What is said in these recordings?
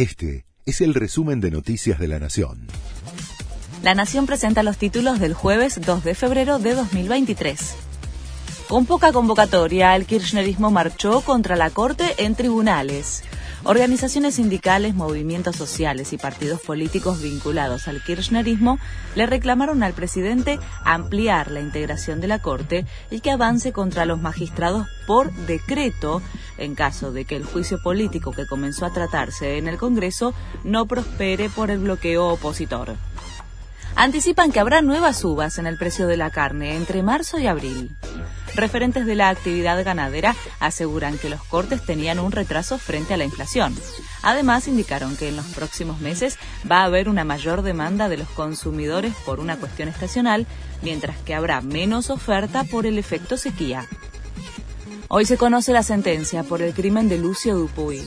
Este es el resumen de Noticias de la Nación. La Nación presenta los títulos del jueves 2 de febrero de 2023. Con poca convocatoria, el kirchnerismo marchó contra la Corte en tribunales. Organizaciones sindicales, movimientos sociales y partidos políticos vinculados al kirchnerismo le reclamaron al presidente ampliar la integración de la Corte y que avance contra los magistrados por decreto en caso de que el juicio político que comenzó a tratarse en el Congreso no prospere por el bloqueo opositor. Anticipan que habrá nuevas subas en el precio de la carne entre marzo y abril. Referentes de la actividad ganadera aseguran que los cortes tenían un retraso frente a la inflación. Además, indicaron que en los próximos meses va a haber una mayor demanda de los consumidores por una cuestión estacional, mientras que habrá menos oferta por el efecto sequía. Hoy se conoce la sentencia por el crimen de Lucio Dupuy.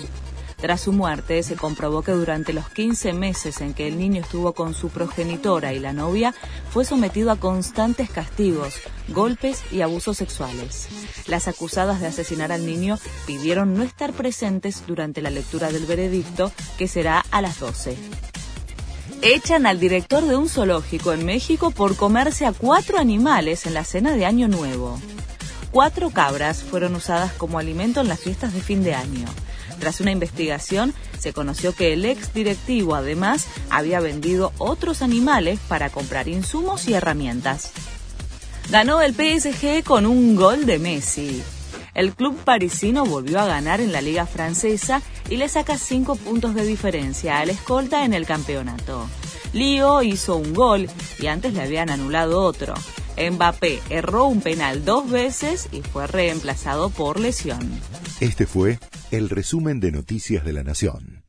Tras su muerte, se comprobó que durante los 15 meses en que el niño estuvo con su progenitora y la novia, fue sometido a constantes castigos, golpes y abusos sexuales. Las acusadas de asesinar al niño pidieron no estar presentes durante la lectura del veredicto, que será a las 12 echan al director de un zoológico en México por comerse a cuatro animales en la cena de Año Nuevo. Cuatro cabras fueron usadas como alimento en las fiestas de fin de año. Tras una investigación, se conoció que el ex directivo además había vendido otros animales para comprar insumos y herramientas. Ganó el PSG con un gol de Messi. El club parisino volvió a ganar en la liga francesa y le saca cinco puntos de diferencia al escolta en el campeonato. Lío hizo un gol y antes le habían anulado otro. Mbappé erró un penal dos veces y fue reemplazado por lesión. Este fue el resumen de Noticias de la Nación.